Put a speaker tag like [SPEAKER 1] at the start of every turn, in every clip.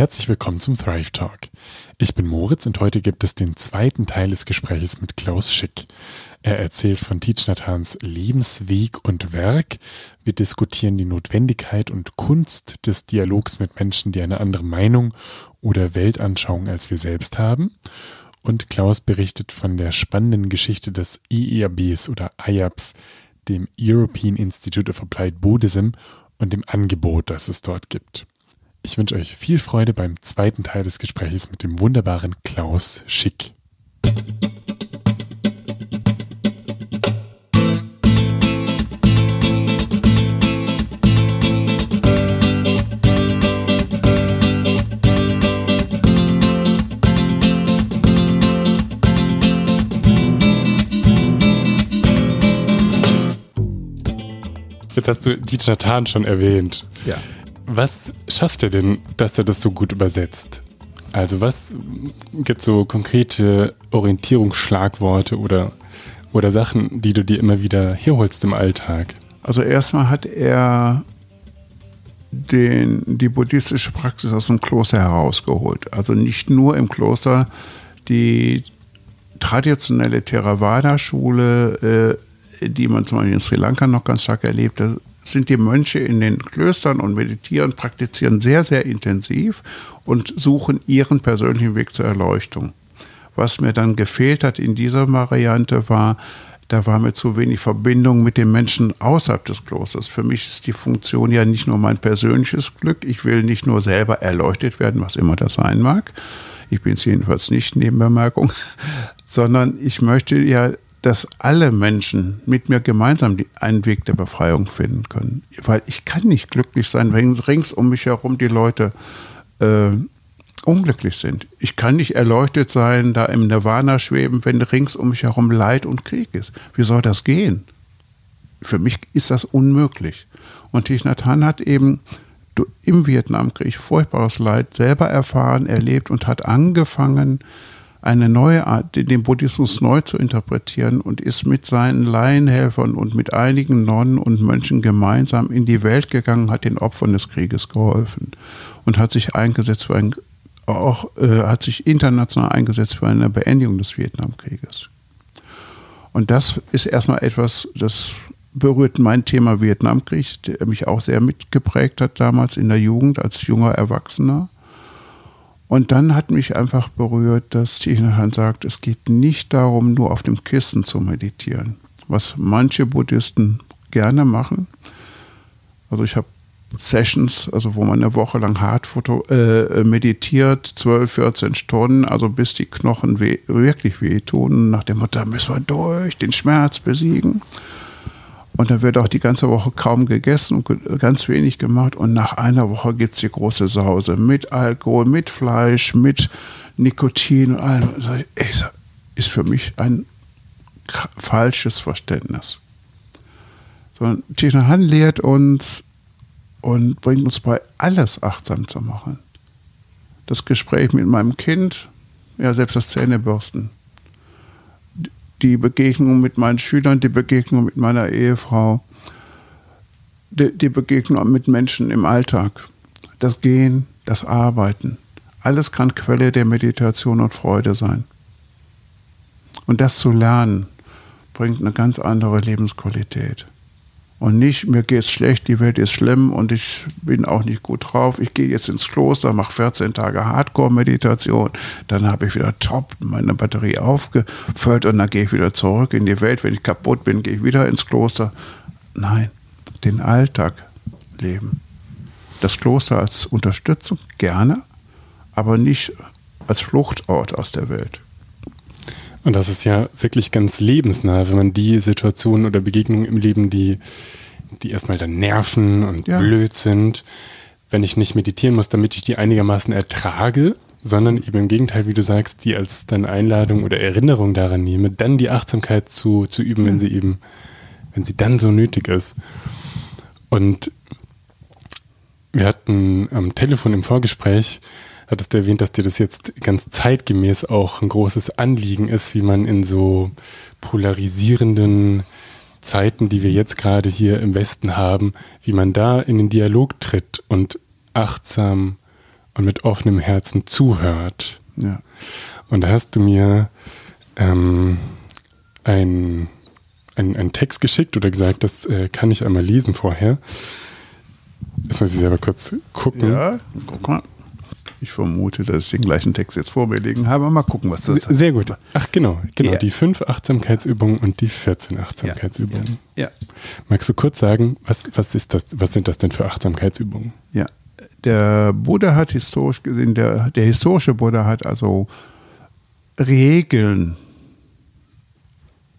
[SPEAKER 1] Herzlich willkommen zum Thrive Talk. Ich bin Moritz und heute gibt es den zweiten Teil des Gesprächs mit Klaus Schick. Er erzählt von Teach Nathans Lebensweg und Werk. Wir diskutieren die Notwendigkeit und Kunst des Dialogs mit Menschen, die eine andere Meinung oder Weltanschauung als wir selbst haben. Und Klaus berichtet von der spannenden Geschichte des EERBs oder IABs, dem European Institute of Applied Buddhism und dem Angebot, das es dort gibt. Ich wünsche euch viel Freude beim zweiten Teil des Gesprächs mit dem wunderbaren Klaus Schick. Jetzt hast du Dieter Tan schon erwähnt.
[SPEAKER 2] Ja.
[SPEAKER 1] Was schafft er denn, dass er das so gut übersetzt? Also was gibt so konkrete Orientierungsschlagworte oder, oder Sachen, die du dir immer wieder herholst im Alltag?
[SPEAKER 2] Also erstmal hat er den, die buddhistische Praxis aus dem Kloster herausgeholt. Also nicht nur im Kloster die traditionelle Theravada-Schule, äh, die man zum Beispiel in Sri Lanka noch ganz stark erlebt, sind die Mönche in den Klöstern und meditieren, praktizieren sehr, sehr intensiv und suchen ihren persönlichen Weg zur Erleuchtung. Was mir dann gefehlt hat in dieser Variante war, da war mir zu wenig Verbindung mit den Menschen außerhalb des Klosters. Für mich ist die Funktion ja nicht nur mein persönliches Glück. Ich will nicht nur selber erleuchtet werden, was immer das sein mag. Ich bin es jedenfalls nicht, Nebenbemerkung, sondern ich möchte ja dass alle Menschen mit mir gemeinsam einen Weg der Befreiung finden können. Weil ich kann nicht glücklich sein, wenn rings um mich herum die Leute äh, unglücklich sind. Ich kann nicht erleuchtet sein, da im Nirvana schweben, wenn rings um mich herum Leid und Krieg ist. Wie soll das gehen? Für mich ist das unmöglich. Und Thich Nhat Hanh hat eben im Vietnamkrieg furchtbares Leid selber erfahren, erlebt und hat angefangen, eine neue Art, den Buddhismus neu zu interpretieren und ist mit seinen Laienhelfern und mit einigen Nonnen und Mönchen gemeinsam in die Welt gegangen, hat den Opfern des Krieges geholfen und hat sich eingesetzt für ein, auch äh, hat sich international eingesetzt für eine Beendigung des Vietnamkrieges. Und das ist erstmal etwas, das berührt mein Thema Vietnamkrieg, der mich auch sehr mitgeprägt hat damals in der Jugend als junger Erwachsener. Und dann hat mich einfach berührt, dass Thich sagt, es geht nicht darum, nur auf dem Kissen zu meditieren, was manche Buddhisten gerne machen. Also ich habe Sessions, also wo man eine Woche lang hart foto, äh, meditiert, 12, 14 Stunden, also bis die Knochen weh, wirklich wehtun, nach dem Motto, müssen wir durch, den Schmerz besiegen. Und dann wird auch die ganze Woche kaum gegessen und ganz wenig gemacht. Und nach einer Woche gibt es die große Sause mit Alkohol, mit Fleisch, mit Nikotin und allem. Das ist für mich ein falsches Verständnis. Sondern Tina Han lehrt uns und bringt uns bei, alles achtsam zu machen. Das Gespräch mit meinem Kind, ja, selbst das Zähnebürsten die Begegnung mit meinen Schülern, die Begegnung mit meiner Ehefrau, die, die Begegnung mit Menschen im Alltag, das Gehen, das Arbeiten. Alles kann Quelle der Meditation und Freude sein. Und das zu lernen, bringt eine ganz andere Lebensqualität. Und nicht, mir geht es schlecht, die Welt ist schlimm und ich bin auch nicht gut drauf. Ich gehe jetzt ins Kloster, mache 14 Tage Hardcore-Meditation, dann habe ich wieder top meine Batterie aufgefüllt und dann gehe ich wieder zurück in die Welt. Wenn ich kaputt bin, gehe ich wieder ins Kloster. Nein, den Alltag leben. Das Kloster als Unterstützung gerne, aber nicht als Fluchtort aus der Welt.
[SPEAKER 1] Und das ist ja wirklich ganz lebensnah, wenn man die Situationen oder Begegnungen im Leben, die, die erstmal dann nerven und ja. blöd sind, wenn ich nicht meditieren muss, damit ich die einigermaßen ertrage, sondern eben im Gegenteil, wie du sagst, die als dann Einladung oder Erinnerung daran nehme, dann die Achtsamkeit zu, zu üben, ja. wenn sie eben, wenn sie dann so nötig ist. Und wir hatten am Telefon im Vorgespräch hattest du erwähnt, dass dir das jetzt ganz zeitgemäß auch ein großes Anliegen ist, wie man in so polarisierenden Zeiten, die wir jetzt gerade hier im Westen haben, wie man da in den Dialog tritt und achtsam und mit offenem Herzen zuhört.
[SPEAKER 2] Ja.
[SPEAKER 1] Und da hast du mir ähm, ein, ein, einen Text geschickt oder gesagt, das äh, kann ich einmal lesen vorher. Jetzt muss ich selber kurz gucken.
[SPEAKER 2] Ja, guck mal. Ich vermute, dass ich den gleichen Text jetzt vor mir liegen habe. Mal gucken, was das
[SPEAKER 1] ist. Sehr gut. Ach, genau. genau.
[SPEAKER 2] Ja.
[SPEAKER 1] Die fünf Achtsamkeitsübungen und die 14 Achtsamkeitsübungen.
[SPEAKER 2] Ja.
[SPEAKER 1] Magst du kurz sagen, was, was, ist das, was sind das denn für Achtsamkeitsübungen?
[SPEAKER 2] Ja. Der Buddha hat historisch gesehen, der, der historische Buddha hat also Regeln,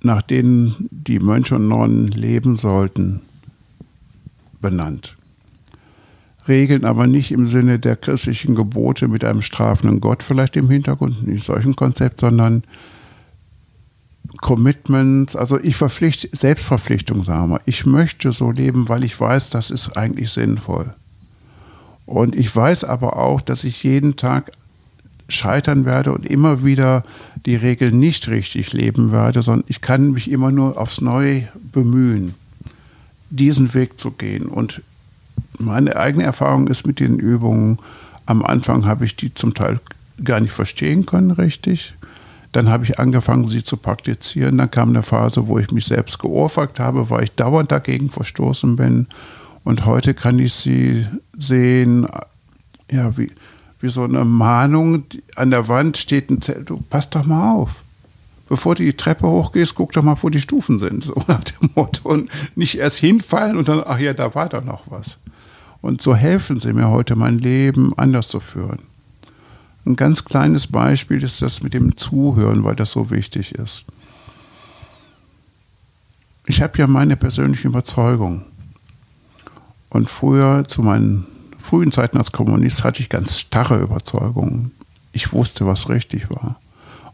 [SPEAKER 2] nach denen die Mönche und Nonnen leben sollten, benannt. Regeln aber nicht im Sinne der christlichen Gebote mit einem strafenden Gott vielleicht im Hintergrund, nicht solchen Konzept, sondern Commitments, also ich verpflichte, Selbstverpflichtung, sagen wir. Ich möchte so leben, weil ich weiß, das ist eigentlich sinnvoll. Und ich weiß aber auch, dass ich jeden Tag scheitern werde und immer wieder die Regeln nicht richtig leben werde, sondern ich kann mich immer nur aufs Neue bemühen, diesen Weg zu gehen. Und meine eigene Erfahrung ist mit den Übungen, am Anfang habe ich die zum Teil gar nicht verstehen können, richtig. Dann habe ich angefangen, sie zu praktizieren. Dann kam eine Phase, wo ich mich selbst geohrfeigt habe, weil ich dauernd dagegen verstoßen bin. Und heute kann ich sie sehen, ja, wie, wie so eine Mahnung. An der Wand steht ein Zettel, du pass doch mal auf. Bevor du die Treppe hochgehst, guck doch mal, wo die Stufen sind. So nach dem Motto. Und nicht erst hinfallen und dann, ach ja, da war doch noch was. Und so helfen sie mir heute, mein Leben anders zu führen. Ein ganz kleines Beispiel ist das mit dem Zuhören, weil das so wichtig ist. Ich habe ja meine persönliche Überzeugung. Und früher, zu meinen frühen Zeiten als Kommunist, hatte ich ganz starre Überzeugungen. Ich wusste, was richtig war.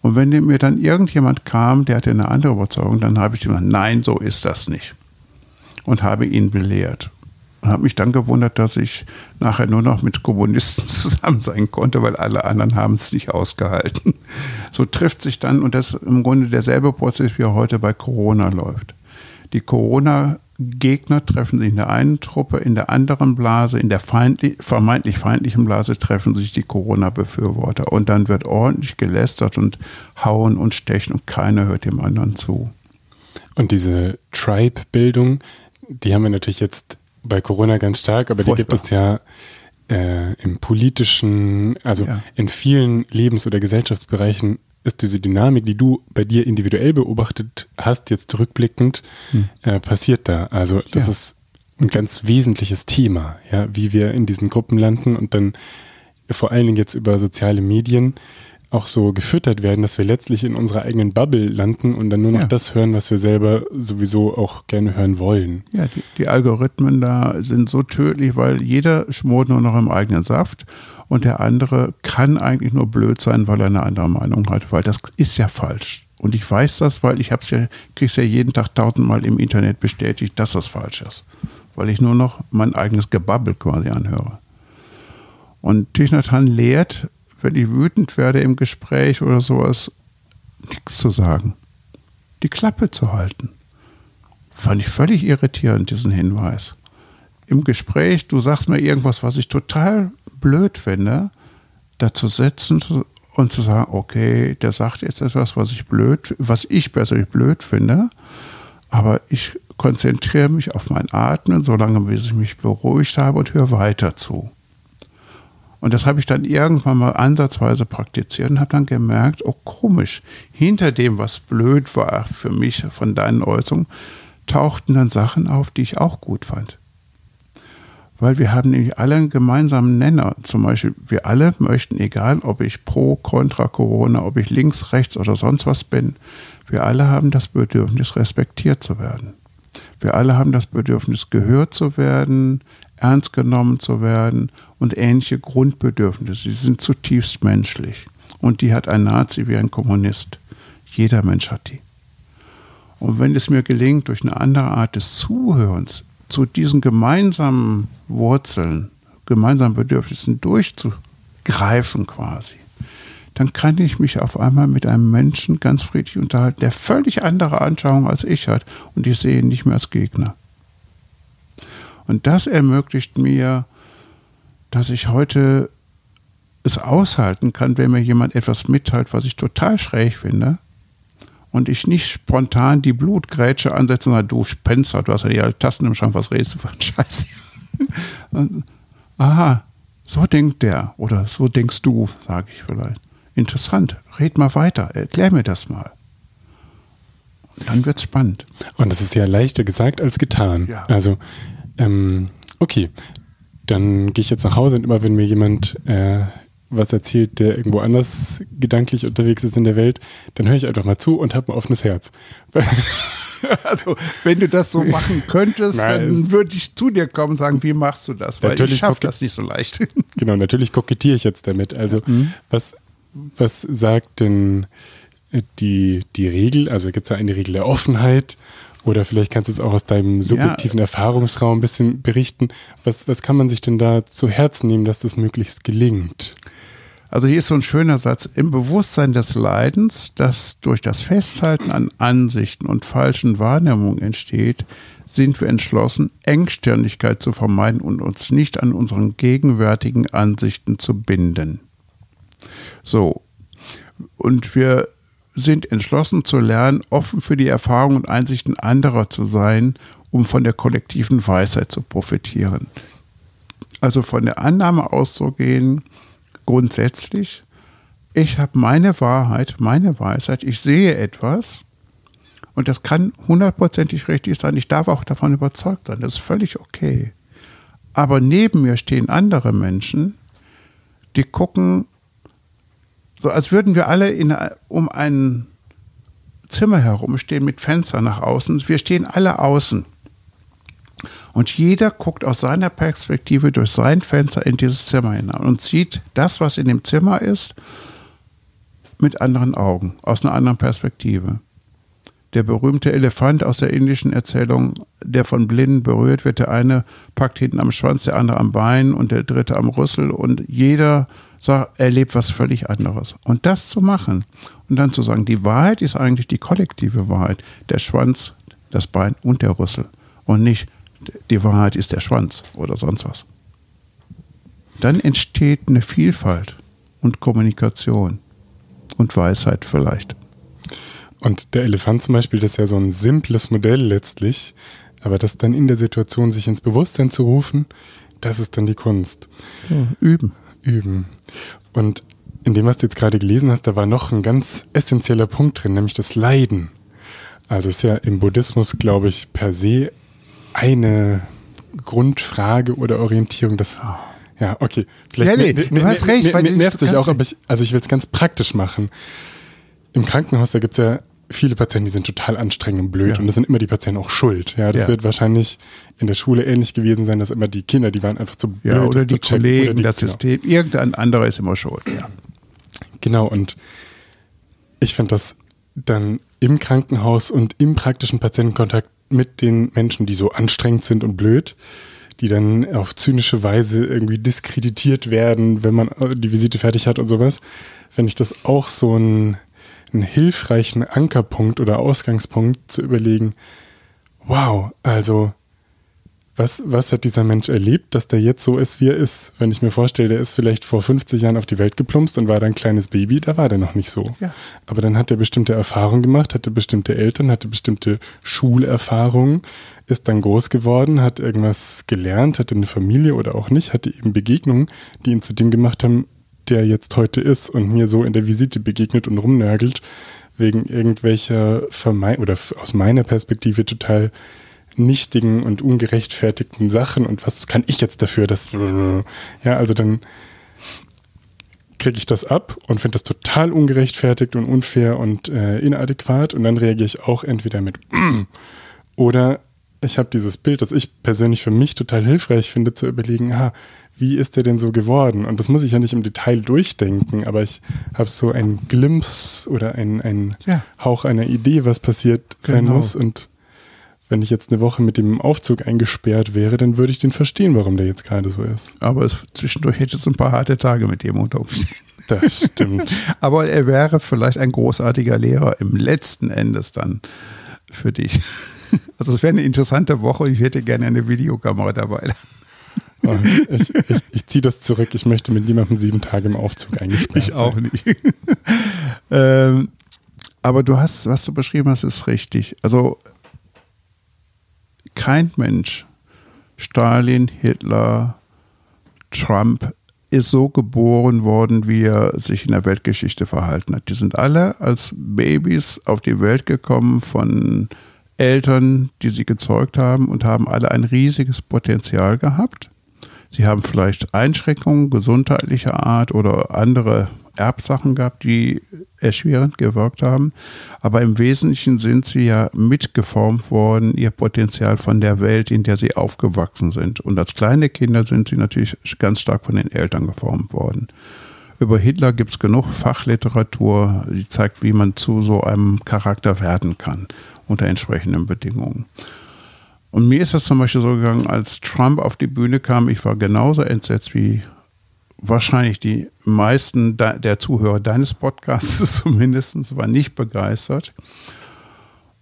[SPEAKER 2] Und wenn mir dann irgendjemand kam, der hatte eine andere Überzeugung, dann habe ich ihm gesagt, nein, so ist das nicht. Und habe ihn belehrt. Und habe mich dann gewundert, dass ich nachher nur noch mit Kommunisten zusammen sein konnte, weil alle anderen haben es nicht ausgehalten. So trifft sich dann, und das ist im Grunde derselbe Prozess, wie er heute bei Corona läuft. Die Corona-Gegner treffen sich in der einen Truppe, in der anderen Blase, in der feindlich, vermeintlich feindlichen Blase treffen sich die Corona-Befürworter. Und dann wird ordentlich gelästert und hauen und stechen und keiner hört dem anderen zu.
[SPEAKER 1] Und diese Tribe-Bildung, die haben wir natürlich jetzt bei Corona ganz stark, aber Furchtbar. die gibt es ja äh, im politischen, also ja. in vielen Lebens- oder Gesellschaftsbereichen ist diese Dynamik, die du bei dir individuell beobachtet hast, jetzt rückblickend, hm. äh, passiert da. Also das ja. ist ein ganz wesentliches Thema, ja, wie wir in diesen Gruppen landen und dann vor allen Dingen jetzt über soziale Medien auch so gefüttert werden, dass wir letztlich in unserer eigenen Bubble landen und dann nur noch ja. das hören, was wir selber sowieso auch gerne hören wollen.
[SPEAKER 2] Ja, die, die, Algorithmen da sind so tödlich, weil jeder schmort nur noch im eigenen Saft und der andere kann eigentlich nur blöd sein, weil er eine andere Meinung hat, weil das ist ja falsch. Und ich weiß das, weil ich hab's ja, krieg's ja jeden Tag tausendmal im Internet bestätigt, dass das falsch ist. Weil ich nur noch mein eigenes Gebabbel quasi anhöre. Und Tichnatan lehrt, wenn ich wütend werde im Gespräch oder sowas, nichts zu sagen. Die Klappe zu halten. Fand ich völlig irritierend, diesen Hinweis. Im Gespräch, du sagst mir irgendwas, was ich total blöd finde, da zu setzen und zu sagen, okay, der sagt jetzt etwas, was ich blöd, was ich persönlich blöd finde, aber ich konzentriere mich auf mein Atmen, solange bis ich mich beruhigt habe und höre weiter zu. Und das habe ich dann irgendwann mal ansatzweise praktiziert und habe dann gemerkt, oh komisch, hinter dem, was blöd war für mich von deinen Äußerungen, tauchten dann Sachen auf, die ich auch gut fand. Weil wir haben nämlich alle einen gemeinsamen Nenner. Zum Beispiel, wir alle möchten, egal ob ich pro, contra Corona, ob ich links, rechts oder sonst was bin, wir alle haben das Bedürfnis, respektiert zu werden. Wir alle haben das Bedürfnis, gehört zu werden, ernst genommen zu werden und ähnliche Grundbedürfnisse. Sie sind zutiefst menschlich. Und die hat ein Nazi wie ein Kommunist. Jeder Mensch hat die. Und wenn es mir gelingt, durch eine andere Art des Zuhörens zu diesen gemeinsamen Wurzeln, gemeinsamen Bedürfnissen durchzugreifen quasi, dann kann ich mich auf einmal mit einem Menschen ganz friedlich unterhalten, der völlig andere Anschauungen als ich hat und ich sehe ihn nicht mehr als Gegner. Und das ermöglicht mir, dass ich heute es aushalten kann, wenn mir jemand etwas mitteilt, was ich total schräg finde, und ich nicht spontan die Blutgrätsche ansetze und sage, du Spencer, du hast ja die alten Tasten im Schrank, was redest du für einen Scheiß? Aha, so denkt der oder so denkst du, sage ich vielleicht. Interessant, red mal weiter, erklär mir das mal. Und dann wird's spannend.
[SPEAKER 1] Und das ist ja leichter gesagt als getan. Ja. Also, ähm, okay, dann gehe ich jetzt nach Hause und immer wenn mir jemand äh, was erzählt, der irgendwo anders gedanklich unterwegs ist in der Welt, dann höre ich einfach mal zu und habe ein offenes Herz.
[SPEAKER 2] Also, wenn du das so machen könntest, Nein, dann würde ich zu dir kommen und sagen, wie machst du das? Weil ich schaffe das nicht so leicht.
[SPEAKER 1] Genau, natürlich kokettiere ich jetzt damit. Also, mhm. was, was sagt denn die, die Regel? Also, gibt es da eine Regel der Offenheit? Oder vielleicht kannst du es auch aus deinem subjektiven ja. Erfahrungsraum ein bisschen berichten. Was, was kann man sich denn da zu Herzen nehmen, dass das möglichst gelingt?
[SPEAKER 2] Also hier ist so ein schöner Satz. Im Bewusstsein des Leidens, das durch das Festhalten an Ansichten und falschen Wahrnehmungen entsteht, sind wir entschlossen, Engstirnigkeit zu vermeiden und uns nicht an unseren gegenwärtigen Ansichten zu binden. So. Und wir sind entschlossen zu lernen, offen für die Erfahrungen und Einsichten anderer zu sein, um von der kollektiven Weisheit zu profitieren. Also von der Annahme auszugehen, grundsätzlich, ich habe meine Wahrheit, meine Weisheit, ich sehe etwas und das kann hundertprozentig richtig sein. Ich darf auch davon überzeugt sein, das ist völlig okay. Aber neben mir stehen andere Menschen, die gucken so als würden wir alle in, um ein Zimmer herumstehen mit Fenstern nach außen. Wir stehen alle außen. Und jeder guckt aus seiner Perspektive durch sein Fenster in dieses Zimmer hinein und sieht das, was in dem Zimmer ist, mit anderen Augen, aus einer anderen Perspektive. Der berühmte Elefant aus der indischen Erzählung, der von Blinden berührt wird, der eine packt hinten am Schwanz, der andere am Bein und der dritte am Rüssel und jeder sagt, erlebt was völlig anderes. Und das zu machen und dann zu sagen, die Wahrheit ist eigentlich die kollektive Wahrheit, der Schwanz, das Bein und der Rüssel und nicht die Wahrheit ist der Schwanz oder sonst was. Dann entsteht eine Vielfalt und Kommunikation und Weisheit vielleicht.
[SPEAKER 1] Und der Elefant zum Beispiel, das ist ja so ein simples Modell letztlich, aber das dann in der Situation sich ins Bewusstsein zu rufen, das ist dann die Kunst.
[SPEAKER 2] Ja, üben.
[SPEAKER 1] Üben. Und in dem, was du jetzt gerade gelesen hast, da war noch ein ganz essentieller Punkt drin, nämlich das Leiden. Also ist ja im Buddhismus, glaube ich, per se eine Grundfrage oder Orientierung, das. Oh. Ja, okay.
[SPEAKER 2] Vielleicht ja, nee, du hast recht.
[SPEAKER 1] Weil nervt sich auch, aber ich, also ich will es ganz praktisch machen. Im Krankenhaus, da gibt es ja viele Patienten, die sind total anstrengend und blöd ja. und das sind immer die Patienten auch schuld. Ja, das ja. wird wahrscheinlich in der Schule ähnlich gewesen sein, dass immer die Kinder, die waren einfach zu blöd.
[SPEAKER 2] Ja, oder die Kollegen, oder die, das genau. System, irgendein anderer ist immer schuld. Ja.
[SPEAKER 1] Genau, und ich fand das dann im Krankenhaus und im praktischen Patientenkontakt mit den Menschen, die so anstrengend sind und blöd, die dann auf zynische Weise irgendwie diskreditiert werden, wenn man die Visite fertig hat und sowas, finde ich das auch so ein einen hilfreichen Ankerpunkt oder Ausgangspunkt zu überlegen, wow, also was, was hat dieser Mensch erlebt, dass der jetzt so ist, wie er ist? Wenn ich mir vorstelle, der ist vielleicht vor 50 Jahren auf die Welt geplumpst und war dann ein kleines Baby, da war der noch nicht so. Ja. Aber dann hat er bestimmte Erfahrungen gemacht, hatte bestimmte Eltern, hatte bestimmte Schulerfahrungen, ist dann groß geworden, hat irgendwas gelernt, hatte eine Familie oder auch nicht, hatte eben Begegnungen, die ihn zu dem gemacht haben, der jetzt heute ist und mir so in der Visite begegnet und rumnörgelt, wegen irgendwelcher vermei oder aus meiner Perspektive total nichtigen und ungerechtfertigten Sachen und was kann ich jetzt dafür, dass ja, also dann kriege ich das ab und finde das total ungerechtfertigt und unfair und äh, inadäquat und dann reagiere ich auch entweder mit oder ich habe dieses Bild, das ich persönlich für mich total hilfreich finde, zu überlegen, ah, wie ist der denn so geworden? Und das muss ich ja nicht im Detail durchdenken, aber ich habe so ein Glimpse oder ein, ein ja. Hauch einer Idee, was passiert genau. sein muss. Und wenn ich jetzt eine Woche mit dem Aufzug eingesperrt wäre, dann würde ich den verstehen, warum der jetzt gerade so ist.
[SPEAKER 2] Aber es, zwischendurch hätte es ein paar harte Tage mit dem unter Umständen.
[SPEAKER 1] Das stimmt.
[SPEAKER 2] aber er wäre vielleicht ein großartiger Lehrer im letzten Endes dann für dich. Also es wäre eine interessante Woche. Ich hätte gerne eine Videokamera dabei.
[SPEAKER 1] Oh, ich, ich, ich ziehe das zurück. Ich möchte mit niemandem sieben Tage im Aufzug eingesperrt
[SPEAKER 2] Ich auch nicht. ähm, aber du hast, was du beschrieben hast, ist richtig. Also kein Mensch, Stalin, Hitler, Trump, ist so geboren worden, wie er sich in der Weltgeschichte verhalten hat. Die sind alle als Babys auf die Welt gekommen von Eltern, die sie gezeugt haben und haben alle ein riesiges Potenzial gehabt. Sie haben vielleicht Einschränkungen gesundheitlicher Art oder andere Erbsachen gehabt, die erschwerend gewirkt haben. Aber im Wesentlichen sind sie ja mitgeformt worden, ihr Potenzial von der Welt, in der sie aufgewachsen sind. Und als kleine Kinder sind sie natürlich ganz stark von den Eltern geformt worden. Über Hitler gibt es genug Fachliteratur, die zeigt, wie man zu so einem Charakter werden kann unter entsprechenden Bedingungen. Und mir ist das zum Beispiel so gegangen, als Trump auf die Bühne kam, ich war genauso entsetzt wie wahrscheinlich die meisten der Zuhörer deines Podcasts zumindest, war nicht begeistert.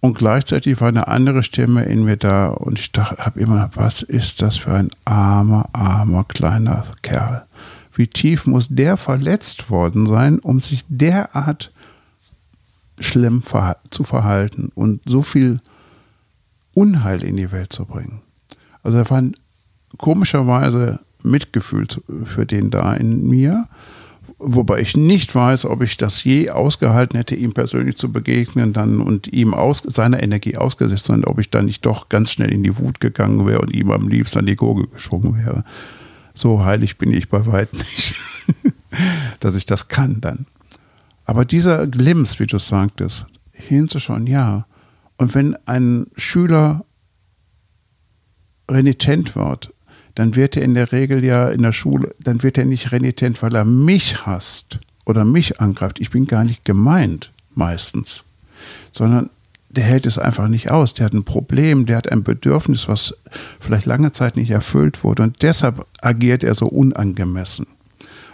[SPEAKER 2] Und gleichzeitig war eine andere Stimme in mir da und ich habe immer, was ist das für ein armer, armer kleiner Kerl? Wie tief muss der verletzt worden sein, um sich derart schlimm zu verhalten und so viel Unheil in die Welt zu bringen? Also da waren komischerweise Mitgefühl für den da in mir. Wobei ich nicht weiß, ob ich das je ausgehalten hätte, ihm persönlich zu begegnen dann und ihm aus, seiner Energie ausgesetzt sein, ob ich dann nicht doch ganz schnell in die Wut gegangen wäre und ihm am liebsten an die Gurgel geschwungen wäre. So heilig bin ich bei weitem nicht, dass ich das kann dann. Aber dieser Glimpse, wie du sagtest, hinzuschauen, ja. Und wenn ein Schüler renitent wird, dann wird er in der Regel ja in der Schule, dann wird er nicht renitent, weil er mich hasst oder mich angreift. Ich bin gar nicht gemeint, meistens. Sondern der hält es einfach nicht aus. Der hat ein Problem, der hat ein Bedürfnis, was vielleicht lange Zeit nicht erfüllt wurde. Und deshalb agiert er so unangemessen.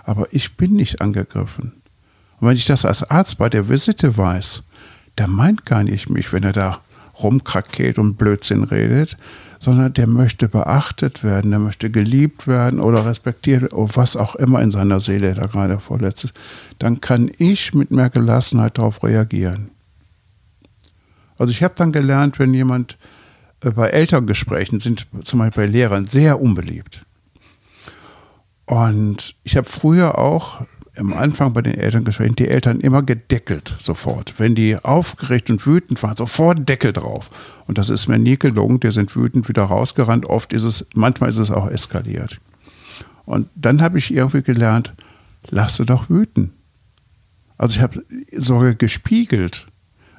[SPEAKER 2] Aber ich bin nicht angegriffen. Und wenn ich das als Arzt bei der Visite weiß, der meint gar nicht mich, wenn er da rumkrakeelt und Blödsinn redet, sondern der möchte beachtet werden, der möchte geliebt werden oder respektiert, oder was auch immer in seiner Seele da gerade vorletzt ist, dann kann ich mit mehr Gelassenheit darauf reagieren. Also ich habe dann gelernt, wenn jemand äh, bei Elterngesprächen sind, zum Beispiel bei Lehrern, sehr unbeliebt. Und ich habe früher auch am Anfang bei den Elterngesprächen die Eltern immer gedeckelt sofort. Wenn die aufgeregt und wütend waren, sofort Deckel drauf. Und das ist mir nie gelungen. Die sind wütend wieder rausgerannt. Oft ist es, manchmal ist es auch eskaliert. Und dann habe ich irgendwie gelernt, lass du doch wüten. Also ich habe sogar gespiegelt.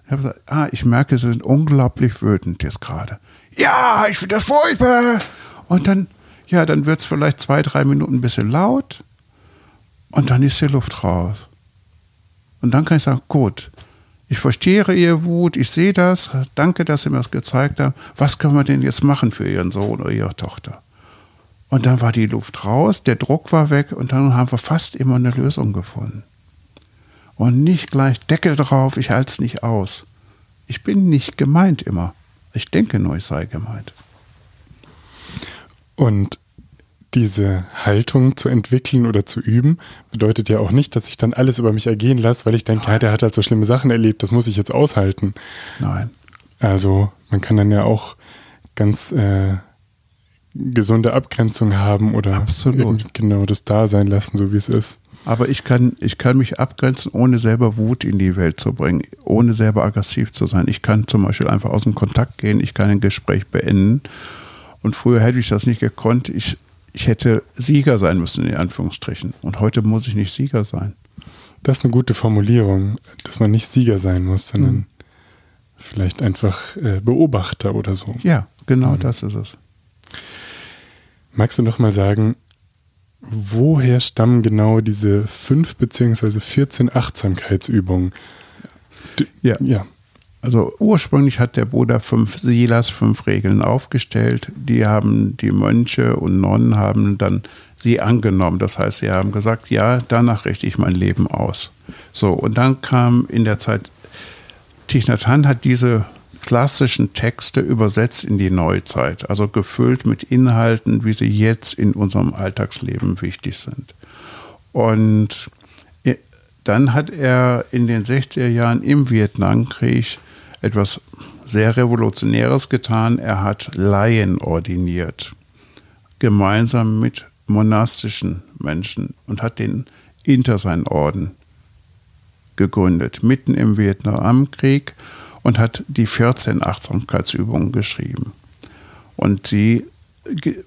[SPEAKER 2] Ich habe gesagt, ah, ich merke, sie sind unglaublich wütend jetzt gerade. Ja, ich finde das furchtbar. Und dann, ja, dann wird es vielleicht zwei, drei Minuten ein bisschen laut. Und dann ist die Luft raus. Und dann kann ich sagen, gut, ich verstehe Ihre Wut, ich sehe das, danke, dass Sie mir das gezeigt haben. Was können wir denn jetzt machen für Ihren Sohn oder Ihre Tochter? Und dann war die Luft raus, der Druck war weg und dann haben wir fast immer eine Lösung gefunden. Und nicht gleich Deckel drauf, ich halte es nicht aus. Ich bin nicht gemeint immer. Ich denke nur, ich sei gemeint.
[SPEAKER 1] Und diese Haltung zu entwickeln oder zu üben, bedeutet ja auch nicht, dass ich dann alles über mich ergehen lasse, weil ich denke, ja, der hat halt so schlimme Sachen erlebt, das muss ich jetzt aushalten.
[SPEAKER 2] Nein.
[SPEAKER 1] Also man kann dann ja auch ganz äh, gesunde Abgrenzung haben oder
[SPEAKER 2] Absolut.
[SPEAKER 1] genau das da sein lassen, so wie es ist.
[SPEAKER 2] Aber ich kann, ich kann mich abgrenzen, ohne selber Wut in die Welt zu bringen, ohne selber aggressiv zu sein. Ich kann zum Beispiel einfach aus dem Kontakt gehen, ich kann ein Gespräch beenden. Und früher hätte ich das nicht gekonnt. Ich ich hätte Sieger sein müssen, in Anführungsstrichen. Und heute muss ich nicht Sieger sein.
[SPEAKER 1] Das ist eine gute Formulierung, dass man nicht Sieger sein muss, sondern mhm. vielleicht einfach äh, Beobachter oder so.
[SPEAKER 2] Ja, genau mhm. das ist es.
[SPEAKER 1] Magst du noch mal sagen, woher stammen genau diese fünf beziehungsweise 14 Achtsamkeitsübungen?
[SPEAKER 2] Ja. ja. Also ursprünglich hat der Buddha fünf Silas, fünf Regeln aufgestellt. Die haben die Mönche und Nonnen haben dann sie angenommen. Das heißt, sie haben gesagt, ja, danach richte ich mein Leben aus. So, und dann kam in der Zeit, Thich Nhat Hanh hat diese klassischen Texte übersetzt in die Neuzeit, also gefüllt mit Inhalten, wie sie jetzt in unserem Alltagsleben wichtig sind. Und dann hat er in den 60er Jahren im Vietnamkrieg etwas sehr Revolutionäres getan. Er hat Laien ordiniert, gemeinsam mit monastischen Menschen und hat den Intersein-Orden gegründet, mitten im Vietnamkrieg und hat die 14 Achtsamkeitsübungen geschrieben. Und sie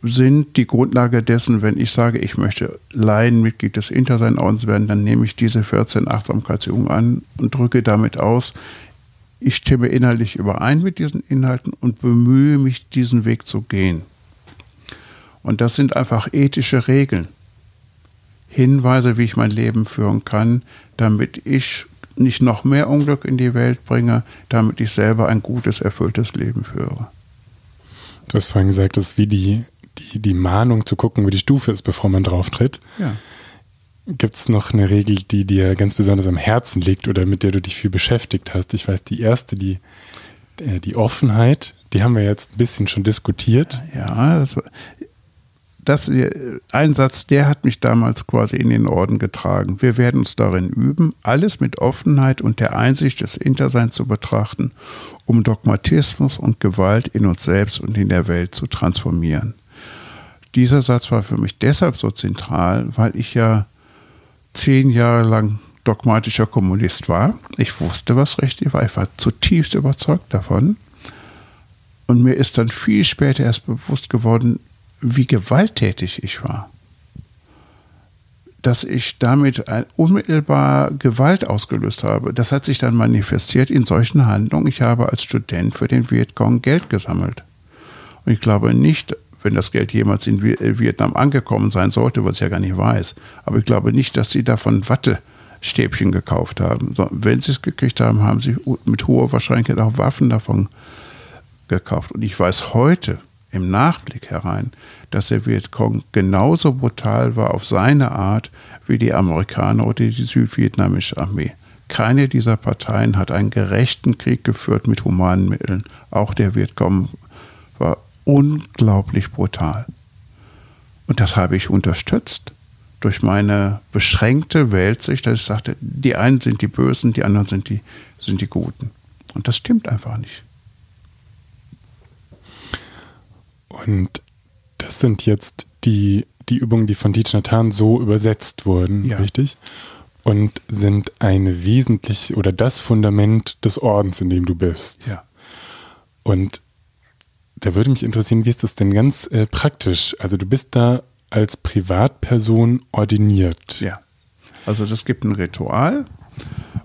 [SPEAKER 2] sind die Grundlage dessen, wenn ich sage, ich möchte Laienmitglied des Intersein-Ordens werden, dann nehme ich diese 14 Achtsamkeitsübungen an und drücke damit aus, ich stimme innerlich überein mit diesen Inhalten und bemühe mich, diesen Weg zu gehen. Und das sind einfach ethische Regeln, Hinweise, wie ich mein Leben führen kann, damit ich nicht noch mehr Unglück in die Welt bringe, damit ich selber ein gutes, erfülltes Leben führe.
[SPEAKER 1] Du hast vorhin gesagt, das ist wie die, die, die Mahnung zu gucken, wo die Stufe ist, bevor man drauf tritt.
[SPEAKER 2] Ja.
[SPEAKER 1] Gibt es noch eine Regel, die dir ganz besonders am Herzen liegt oder mit der du dich viel beschäftigt hast? Ich weiß, die erste, die, äh, die Offenheit, die haben wir jetzt ein bisschen schon diskutiert.
[SPEAKER 2] Ja, das, das, ein Satz, der hat mich damals quasi in den Orden getragen. Wir werden uns darin üben, alles mit Offenheit und der Einsicht des Interseins zu betrachten, um Dogmatismus und Gewalt in uns selbst und in der Welt zu transformieren. Dieser Satz war für mich deshalb so zentral, weil ich ja zehn Jahre lang dogmatischer Kommunist war. Ich wusste, was richtig war. Ich war zutiefst überzeugt davon. Und mir ist dann viel später erst bewusst geworden, wie gewalttätig ich war. Dass ich damit unmittelbar Gewalt ausgelöst habe. Das hat sich dann manifestiert in solchen Handlungen. Ich habe als Student für den Vietcong Geld gesammelt. Und ich glaube nicht, wenn das Geld jemals in Vietnam angekommen sein sollte, was ich ja gar nicht weiß, aber ich glaube nicht, dass sie davon Wattestäbchen gekauft haben. Wenn sie es gekriegt haben, haben sie mit hoher Wahrscheinlichkeit auch Waffen davon gekauft. Und ich weiß heute, im Nachblick herein, dass der Vietcong genauso brutal war auf seine Art wie die Amerikaner oder die südvietnamesische Armee. Keine dieser Parteien hat einen gerechten Krieg geführt mit humanen Mitteln. Auch der Vietcong unglaublich brutal. Und das habe ich unterstützt durch meine beschränkte Weltsicht, dass ich sagte, die einen sind die Bösen, die anderen sind die, sind die Guten. Und das stimmt einfach nicht.
[SPEAKER 1] Und das sind jetzt die, die Übungen, die von Teach Nathan so übersetzt wurden, ja. richtig? Und sind eine wesentlich oder das Fundament des Ordens, in dem du bist.
[SPEAKER 2] Ja.
[SPEAKER 1] Und da würde mich interessieren, wie ist das denn ganz äh, praktisch? Also du bist da als Privatperson ordiniert.
[SPEAKER 2] Ja. Also das gibt ein Ritual.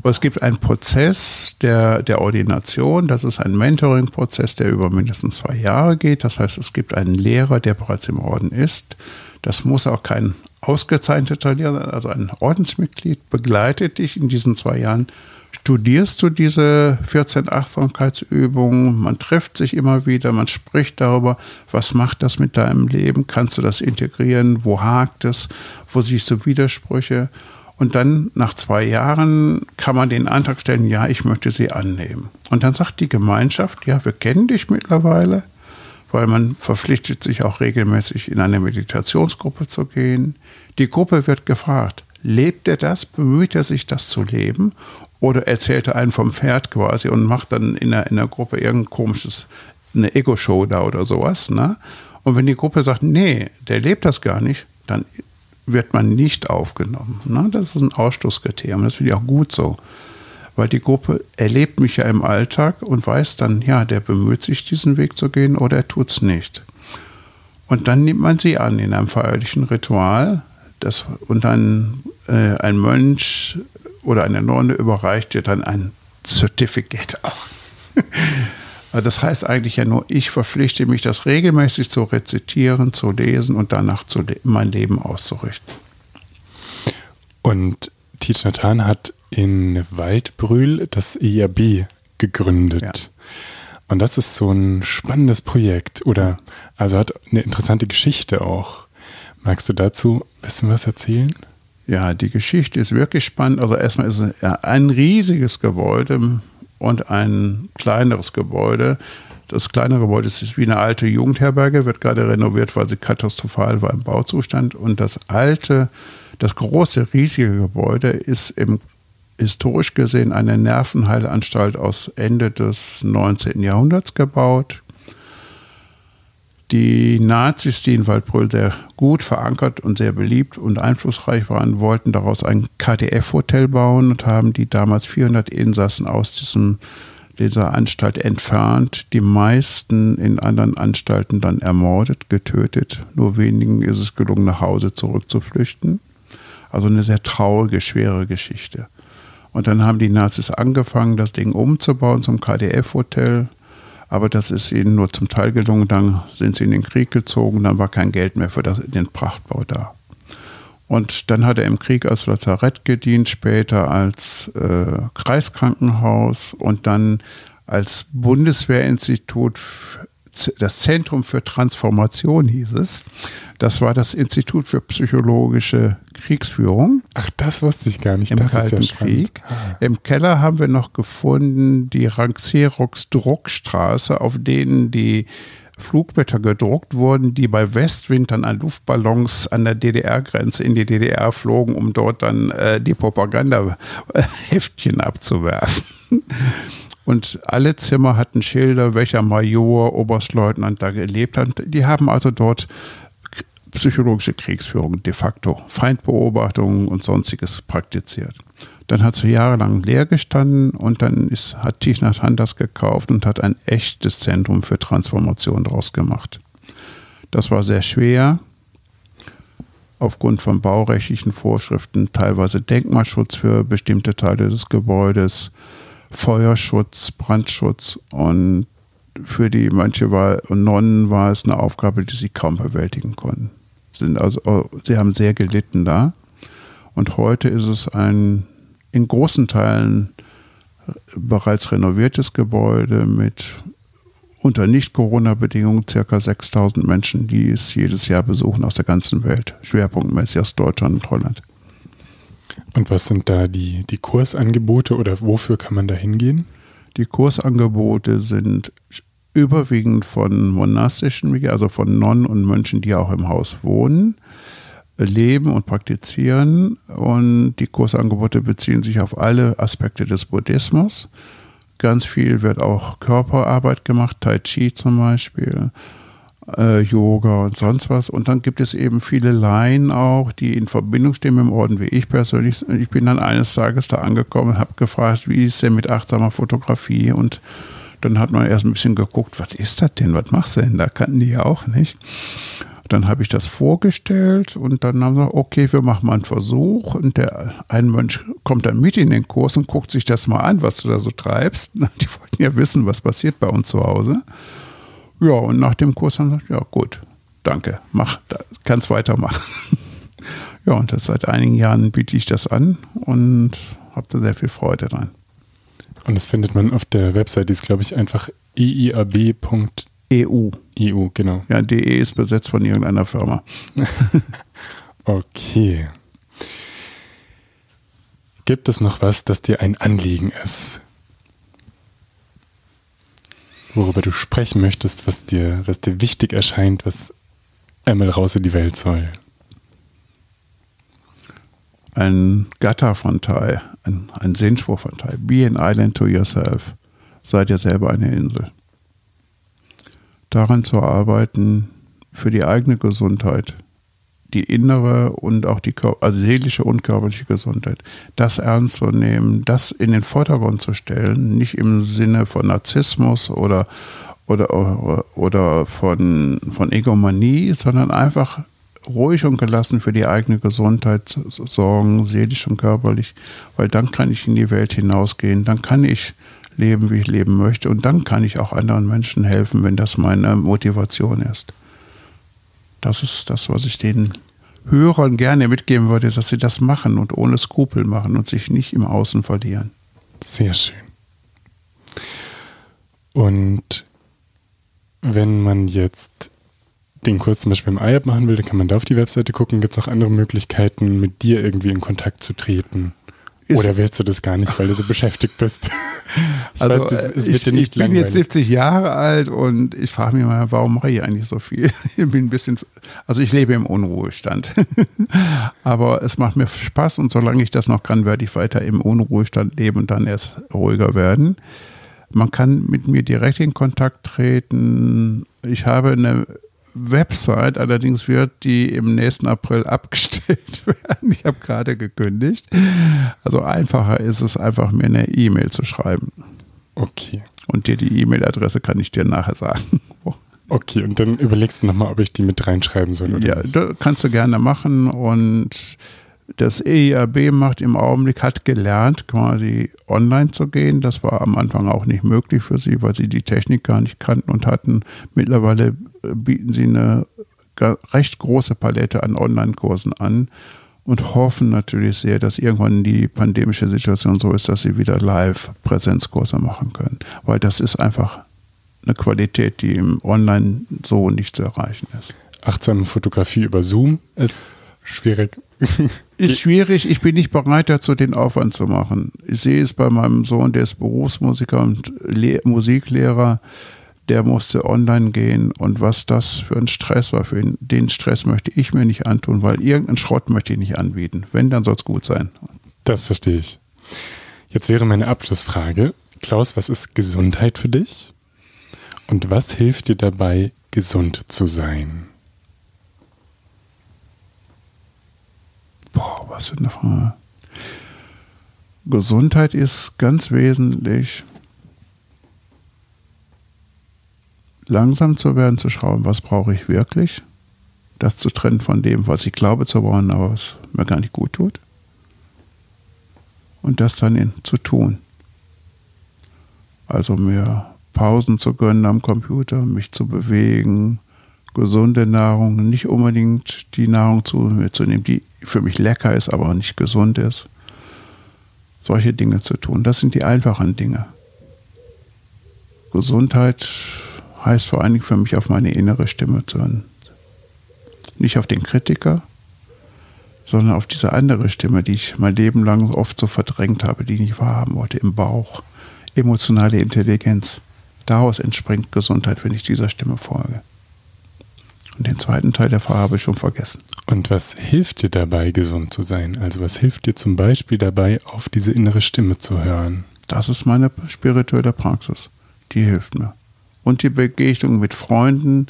[SPEAKER 2] Es gibt einen Prozess der, der Ordination, das ist ein Mentoring-Prozess, der über mindestens zwei Jahre geht. Das heißt, es gibt einen Lehrer, der bereits im Orden ist. Das muss auch kein ausgezeichneter Lehrer sein, also ein Ordensmitglied begleitet dich in diesen zwei Jahren. Studierst du diese 14 Achtsamkeitsübungen, man trifft sich immer wieder, man spricht darüber, was macht das mit deinem Leben, kannst du das integrieren, wo hakt es, wo siehst du Widersprüche? Und dann nach zwei Jahren kann man den Antrag stellen, ja, ich möchte sie annehmen. Und dann sagt die Gemeinschaft, ja, wir kennen dich mittlerweile, weil man verpflichtet sich auch regelmäßig in eine Meditationsgruppe zu gehen. Die Gruppe wird gefragt, lebt er das, bemüht er sich, das zu leben? Oder erzählt er einen vom Pferd quasi und macht dann in der, in der Gruppe irgendein komisches, eine Ego-Show da oder sowas. Ne? Und wenn die Gruppe sagt, nee, der lebt das gar nicht, dann wird man nicht aufgenommen. Ne? Das ist ein Ausschlusskriterium. Das finde ich auch gut so. Weil die Gruppe erlebt mich ja im Alltag und weiß dann, ja, der bemüht sich, diesen Weg zu gehen oder er tut es nicht. Und dann nimmt man sie an in einem feierlichen Ritual. Das, und dann äh, ein Mönch oder eine Nonne überreicht dir dann ein Certificate auch. Das heißt eigentlich ja nur, ich verpflichte mich, das regelmäßig zu rezitieren, zu lesen und danach zu le mein Leben auszurichten.
[SPEAKER 1] Und Thich Nathan hat in Waldbrühl das ERB gegründet. Ja. Und das ist so ein spannendes Projekt oder also hat eine interessante Geschichte auch. Magst du dazu ein bisschen was erzählen?
[SPEAKER 2] Ja, die Geschichte ist wirklich spannend. Also erstmal ist es ein riesiges Gebäude und ein kleineres Gebäude. Das kleine Gebäude ist wie eine alte Jugendherberge, wird gerade renoviert, weil sie katastrophal war im Bauzustand. Und das alte, das große, riesige Gebäude ist im historisch gesehen eine Nervenheilanstalt aus Ende des 19. Jahrhunderts gebaut. Die Nazis, die in Waldbröl sehr gut verankert und sehr beliebt und einflussreich waren, wollten daraus ein KDF-Hotel bauen und haben die damals 400 Insassen aus diesem, dieser Anstalt entfernt. Die meisten in anderen Anstalten dann ermordet, getötet. Nur wenigen ist es gelungen, nach Hause zurückzuflüchten. Also eine sehr traurige, schwere Geschichte. Und dann haben die Nazis angefangen, das Ding umzubauen zum KDF-Hotel. Aber das ist ihnen nur zum Teil gelungen. Dann sind sie in den Krieg gezogen. Dann war kein Geld mehr für das, den Prachtbau da. Und dann hat er im Krieg als Lazarett gedient, später als äh, Kreiskrankenhaus und dann als Bundeswehrinstitut das Zentrum für Transformation hieß es. Das war das Institut für psychologische Kriegsführung.
[SPEAKER 1] Ach, das wusste ich gar nicht.
[SPEAKER 2] Im das Kalten ja Krieg. Ah. Im Keller haben wir noch gefunden die Ranxerox Druckstraße, auf denen die Flugblätter gedruckt wurden, die bei Westwind dann an Luftballons an der DDR-Grenze in die DDR flogen, um dort dann äh, die Propagandaheftchen abzuwerfen. Und alle Zimmer hatten Schilder, welcher Major, Oberstleutnant da gelebt hat. Die haben also dort psychologische Kriegsführung de facto, Feindbeobachtungen und sonstiges praktiziert. Dann hat sie jahrelang leer gestanden und dann ist, hat Tichnat das gekauft und hat ein echtes Zentrum für Transformation daraus gemacht. Das war sehr schwer, aufgrund von baurechtlichen Vorschriften, teilweise Denkmalschutz für bestimmte Teile des Gebäudes, Feuerschutz, Brandschutz und für die manche war, Nonnen war es eine Aufgabe, die sie kaum bewältigen konnten. Sind also, sie haben sehr gelitten da. Und heute ist es ein in großen Teilen bereits renoviertes Gebäude mit unter Nicht-Corona-Bedingungen circa 6000 Menschen, die es jedes Jahr besuchen aus der ganzen Welt, schwerpunktmäßig aus Deutschland und Holland.
[SPEAKER 1] Und was sind da die, die Kursangebote oder wofür kann man da hingehen?
[SPEAKER 2] Die Kursangebote sind überwiegend von monastischen, also von Nonnen und Mönchen, die auch im Haus wohnen, leben und praktizieren. Und die Kursangebote beziehen sich auf alle Aspekte des Buddhismus. Ganz viel wird auch Körperarbeit gemacht, Tai Chi zum Beispiel äh, Yoga und sonst was. Und dann gibt es eben viele Laien auch, die in Verbindung stehen mit dem Orden, wie ich persönlich. Ich bin dann eines Tages da angekommen, habe gefragt, wie ist denn mit achtsamer Fotografie? Und dann hat man erst ein bisschen geguckt, was ist das denn? Was machst du denn? Da kannten die ja auch nicht. Dann habe ich das vorgestellt und dann haben sie okay, wir machen mal einen Versuch. Und der ein Mönch kommt dann mit in den Kurs und guckt sich das mal an, was du da so treibst. Die wollten ja wissen, was passiert bei uns zu Hause. Ja, und nach dem Kurs haben sie gesagt, ja gut, danke, mach, kannst weitermachen. ja, und das seit einigen Jahren biete ich das an und habe da sehr viel Freude dran.
[SPEAKER 1] Und das findet man auf der Website, die ist, glaube ich, einfach iiab.eu. EU, genau.
[SPEAKER 2] Ja, DE ist besetzt von irgendeiner Firma.
[SPEAKER 1] okay. Gibt es noch was, das dir ein Anliegen ist? Worüber du sprechen möchtest, was dir, was dir wichtig erscheint, was einmal raus in die Welt soll.
[SPEAKER 2] Ein Gatter von Tai, ein, ein Sinnspruch von Tai. Be an island to yourself. Seid ihr selber eine Insel. Daran zu arbeiten, für die eigene Gesundheit, die innere und auch die also seelische und körperliche Gesundheit, das ernst zu nehmen, das in den Vordergrund zu stellen, nicht im Sinne von Narzissmus oder, oder, oder von, von Egomanie, sondern einfach ruhig und gelassen für die eigene Gesundheit sorgen, seelisch und körperlich, weil dann kann ich in die Welt hinausgehen, dann kann ich leben, wie ich leben möchte und dann kann ich auch anderen Menschen helfen, wenn das meine Motivation ist. Das ist das, was ich den Hörern gerne mitgeben würde, dass sie das machen und ohne Skrupel machen und sich nicht im Außen verlieren.
[SPEAKER 1] Sehr schön. Und wenn man jetzt den Kurs zum Beispiel im IAP machen will, dann kann man da auf die Webseite gucken. Gibt es auch andere Möglichkeiten, mit dir irgendwie in Kontakt zu treten? Oder willst du das gar nicht, weil du so beschäftigt bist?
[SPEAKER 2] Ich also weiß, das, ich, ich bin jetzt 70 Jahre alt und ich frage mich mal, warum mache ich eigentlich so viel? Ich bin ein bisschen, also ich lebe im Unruhestand. Aber es macht mir Spaß und solange ich das noch kann, werde ich weiter im Unruhestand leben und dann erst ruhiger werden. Man kann mit mir direkt in Kontakt treten. Ich habe eine Website, allerdings wird die im nächsten April abgestellt werden. Ich habe gerade gekündigt. Also einfacher ist es einfach, mir eine E-Mail zu schreiben.
[SPEAKER 1] Okay.
[SPEAKER 2] Und dir die E-Mail-Adresse kann ich dir nachher sagen.
[SPEAKER 1] Okay, und dann überlegst du nochmal, ob ich die mit reinschreiben soll.
[SPEAKER 2] Oder ja, das kannst du gerne machen. Und das EIAB macht im Augenblick, hat gelernt, quasi online zu gehen. Das war am Anfang auch nicht möglich für sie, weil sie die Technik gar nicht kannten und hatten. Mittlerweile äh, bieten sie eine recht große Palette an Online-Kursen an und hoffen natürlich sehr, dass irgendwann die pandemische Situation so ist, dass sie wieder Live-Präsenzkurse machen können. Weil das ist einfach eine Qualität, die im Online so nicht zu erreichen ist.
[SPEAKER 1] Achtsame Fotografie über Zoom ist schwierig.
[SPEAKER 2] ist schwierig. Ich bin nicht bereit dazu, den Aufwand zu machen. Ich sehe es bei meinem Sohn, der ist Berufsmusiker und Le Musiklehrer. Der musste online gehen und was das für ein Stress war für ihn, den Stress möchte ich mir nicht antun, weil irgendeinen Schrott möchte ich nicht anbieten. Wenn, dann soll es gut sein.
[SPEAKER 1] Das verstehe ich. Jetzt wäre meine Abschlussfrage. Klaus, was ist Gesundheit für dich? Und was hilft dir dabei, gesund zu sein?
[SPEAKER 2] Boah, was für eine Frage. Gesundheit ist ganz wesentlich, langsam zu werden, zu schauen, was brauche ich wirklich, das zu trennen von dem, was ich glaube zu wollen, aber was mir gar nicht gut tut. Und das dann in, zu tun. Also mir Pausen zu gönnen am Computer, mich zu bewegen, gesunde Nahrung, nicht unbedingt die Nahrung zu mir zu nehmen, die für mich lecker ist, aber nicht gesund ist. Solche Dinge zu tun. Das sind die einfachen Dinge. Gesundheit heißt vor allen Dingen für mich auf meine innere Stimme zu hören. Nicht auf den Kritiker, sondern auf diese andere Stimme, die ich mein Leben lang oft so verdrängt habe, die ich nicht wahrhaben wollte, im Bauch. Emotionale Intelligenz. Daraus entspringt Gesundheit, wenn ich dieser Stimme folge. Und den zweiten Teil der Frage habe ich schon vergessen.
[SPEAKER 1] Und was hilft dir dabei, gesund zu sein? Also was hilft dir zum Beispiel dabei, auf diese innere Stimme zu hören?
[SPEAKER 2] Das ist meine spirituelle Praxis. Die hilft mir. Und die Begegnung mit Freunden,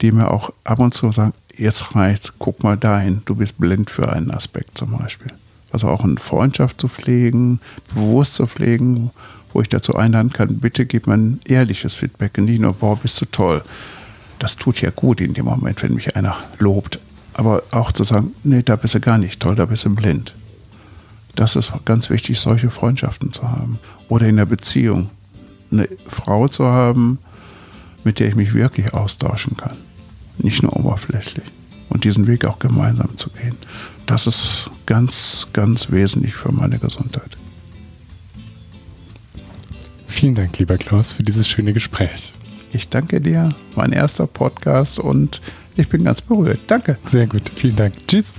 [SPEAKER 2] die mir auch ab und zu sagen, jetzt reicht's, guck mal dahin, du bist blind für einen Aspekt zum Beispiel. Also auch eine Freundschaft zu pflegen, bewusst zu pflegen, wo ich dazu einladen kann, bitte gib mir ein ehrliches Feedback und nicht nur, boah, bist du toll das tut ja gut in dem Moment, wenn mich einer lobt. Aber auch zu sagen, nee, da bist du gar nicht toll, da bist du blind. Das ist ganz wichtig, solche Freundschaften zu haben. Oder in der Beziehung eine Frau zu haben, mit der ich mich wirklich austauschen kann. Nicht nur oberflächlich. Und diesen Weg auch gemeinsam zu gehen. Das ist ganz, ganz wesentlich für meine Gesundheit.
[SPEAKER 1] Vielen Dank, lieber Klaus, für dieses schöne Gespräch.
[SPEAKER 2] Ich danke dir, mein erster Podcast und ich bin ganz berührt. Danke.
[SPEAKER 1] Sehr gut, vielen Dank. Tschüss.